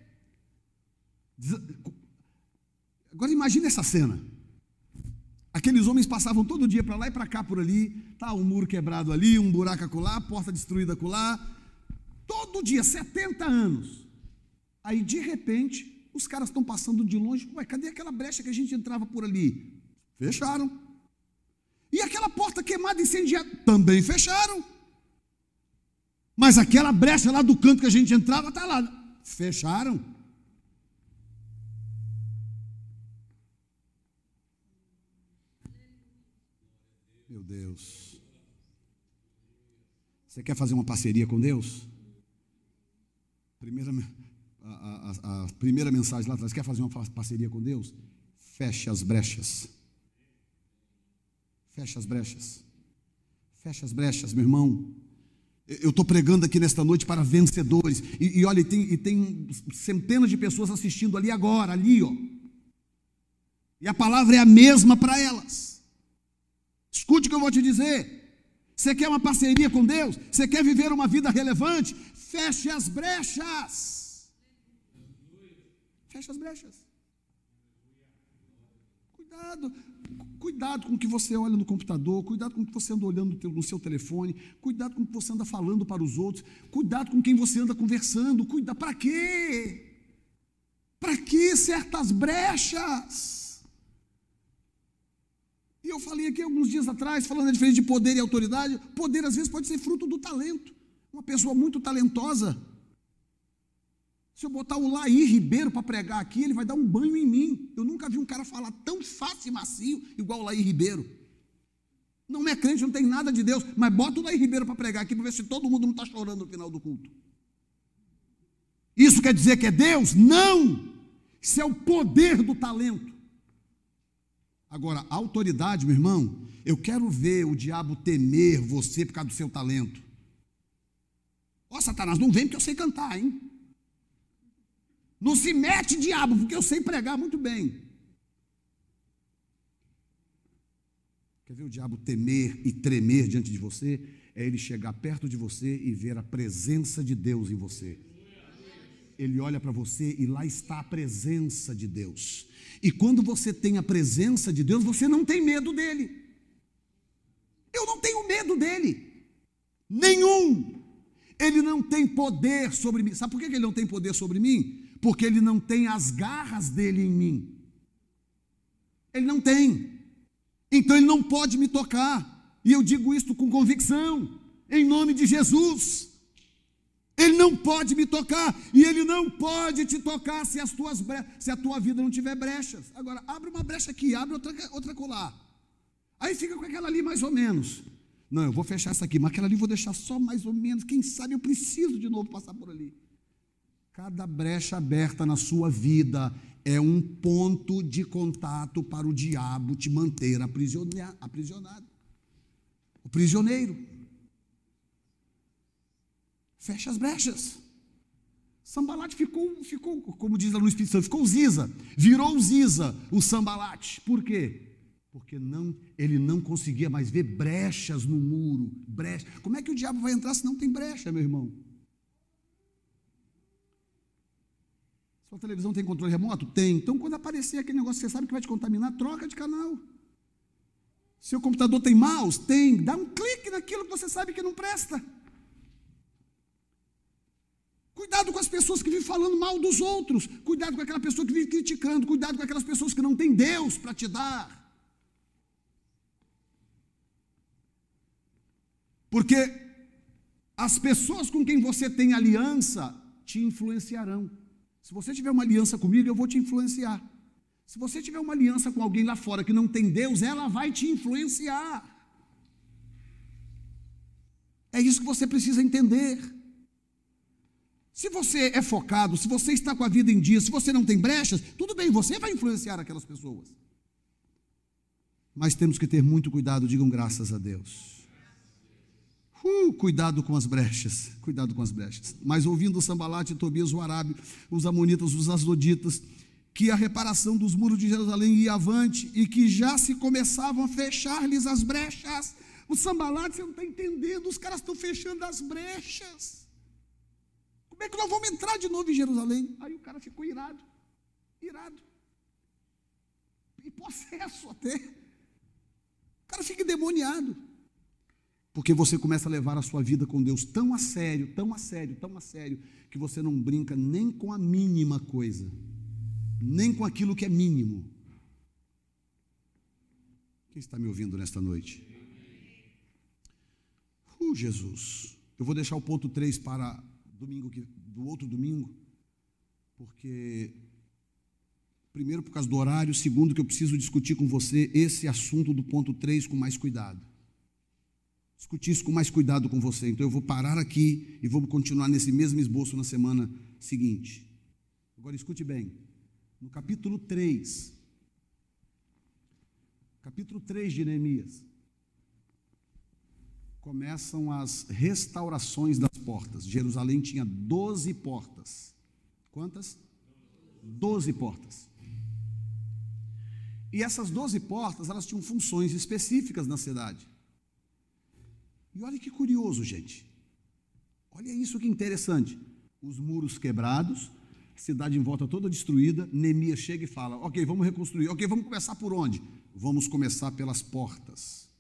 Agora imagine essa cena. Aqueles homens passavam todo dia para lá e para cá por ali, tá um muro quebrado ali, um buraco acolá, porta destruída acolá, todo dia, 70 anos. Aí de repente, os caras estão passando de longe. Ué, cadê aquela brecha que a gente entrava por ali? Fecharam. E aquela porta queimada, incendiada? Também fecharam. Mas aquela brecha lá do canto que a gente entrava, está lá. Fecharam. Meu Deus. Você quer fazer uma parceria com Deus? Primeira, a, a, a, primeira mensagem lá atrás, quer fazer uma parceria com Deus? Feche as brechas. Feche as brechas. Feche as brechas, meu irmão. Eu estou pregando aqui nesta noite para vencedores. E, e olha, tem, e tem centenas de pessoas assistindo ali agora, ali, ó. E a palavra é a mesma para elas. Escute o que eu vou te dizer. Você quer uma parceria com Deus? Você quer viver uma vida relevante? Feche as brechas. Fecha as brechas. Cuidado, cuidado com o que você olha no computador, cuidado com o que você anda olhando no seu telefone, cuidado com o que você anda falando para os outros, cuidado com quem você anda conversando, cuidado, para quê? Para que certas brechas? E eu falei aqui alguns dias atrás, falando a diferença de poder e autoridade, poder às vezes pode ser fruto do talento. Uma pessoa muito talentosa, se eu botar o Laí Ribeiro para pregar aqui, ele vai dar um banho em mim. Eu nunca vi um cara falar tão fácil e macio igual o Laí Ribeiro. Não é crente, não tem nada de Deus, mas bota o Laí Ribeiro para pregar aqui para ver se todo mundo não está chorando no final do culto. Isso quer dizer que é Deus? Não! Isso é o poder do talento. Agora, autoridade, meu irmão, eu quero ver o diabo temer você por causa do seu talento. Ó, Satanás, não vem porque eu sei cantar, hein? Não se mete, diabo, porque eu sei pregar muito bem. Quer ver o diabo temer e tremer diante de você? É ele chegar perto de você e ver a presença de Deus em você. Ele olha para você e lá está a presença de Deus. E quando você tem a presença de Deus, você não tem medo dele. Eu não tenho medo dele. Nenhum. Ele não tem poder sobre mim. Sabe por que ele não tem poder sobre mim? porque ele não tem as garras dele em mim. Ele não tem. Então ele não pode me tocar. E eu digo isto com convicção, em nome de Jesus. Ele não pode me tocar e ele não pode te tocar se as tuas se a tua vida não tiver brechas. Agora abre uma brecha aqui, abre outra outra colar. Aí fica com aquela ali mais ou menos. Não, eu vou fechar essa aqui, mas aquela ali vou deixar só mais ou menos. Quem sabe eu preciso de novo passar por ali. Cada brecha aberta na sua vida é um ponto de contato para o diabo te manter aprisionado. O prisioneiro. Fecha as brechas. Sambalate ficou, ficou, como diz lá no Espírito Santo, ficou Ziza, virou Ziza o Sambalate. Por quê? Porque não, ele não conseguia mais ver brechas no muro, brecha. Como é que o diabo vai entrar se não tem brecha, meu irmão? Sua televisão tem controle remoto? Tem. Então, quando aparecer aquele negócio que você sabe que vai te contaminar, troca de canal. Seu computador tem mouse? Tem. Dá um clique naquilo que você sabe que não presta. Cuidado com as pessoas que vivem falando mal dos outros. Cuidado com aquela pessoa que vive criticando. Cuidado com aquelas pessoas que não têm Deus para te dar. Porque as pessoas com quem você tem aliança te influenciarão. Se você tiver uma aliança comigo, eu vou te influenciar. Se você tiver uma aliança com alguém lá fora que não tem Deus, ela vai te influenciar. É isso que você precisa entender. Se você é focado, se você está com a vida em dia, se você não tem brechas, tudo bem, você vai influenciar aquelas pessoas. Mas temos que ter muito cuidado, digam graças a Deus. Uh, cuidado com as brechas, cuidado com as brechas. Mas ouvindo o Sambalate, Tobias, o Arábio, os Amonitas, os Asdoditas, que a reparação dos muros de Jerusalém ia avante e que já se começavam a fechar-lhes as brechas. O Sambalate, você não está entendendo, os caras estão fechando as brechas. Como é que nós vamos entrar de novo em Jerusalém? Aí o cara ficou irado, irado, e possesso até. O cara fica endemoniado. Porque você começa a levar a sua vida com Deus tão a sério, tão a sério, tão a sério, que você não brinca nem com a mínima coisa, nem com aquilo que é mínimo. Quem está me ouvindo nesta noite? Uh, Jesus. Eu vou deixar o ponto 3 para domingo que, do outro domingo, porque primeiro por causa do horário, segundo que eu preciso discutir com você esse assunto do ponto 3 com mais cuidado discutir isso com mais cuidado com você. Então eu vou parar aqui e vou continuar nesse mesmo esboço na semana seguinte. Agora escute bem. No capítulo 3, capítulo 3 de Neemias, começam as restaurações das portas. Jerusalém tinha 12 portas. Quantas? 12 portas. E essas 12 portas, elas tinham funções específicas na cidade. E olha que curioso, gente. Olha isso que interessante. Os muros quebrados, a cidade em volta toda destruída. Neemias chega e fala: Ok, vamos reconstruir. Ok, vamos começar por onde? Vamos começar pelas portas.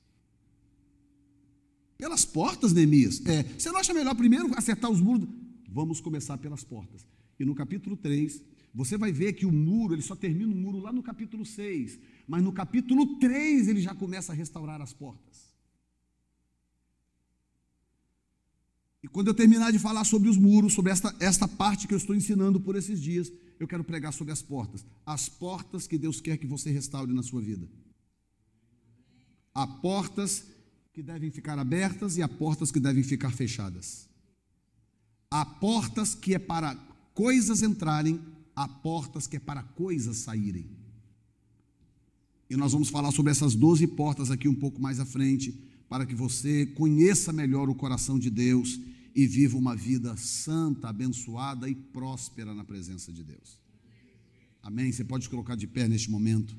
Pelas portas, Neemias. É, você não acha melhor primeiro acertar os muros? Vamos começar pelas portas. E no capítulo 3, você vai ver que o muro, ele só termina o muro lá no capítulo 6. Mas no capítulo 3 ele já começa a restaurar as portas. E quando eu terminar de falar sobre os muros, sobre esta, esta parte que eu estou ensinando por esses dias, eu quero pregar sobre as portas. As portas que Deus quer que você restaure na sua vida. Há portas que devem ficar abertas e há portas que devem ficar fechadas. Há portas que é para coisas entrarem, há portas que é para coisas saírem. E nós vamos falar sobre essas 12 portas aqui um pouco mais à frente, para que você conheça melhor o coração de Deus e viva uma vida santa, abençoada e próspera na presença de Deus. Amém? Você pode colocar de pé neste momento.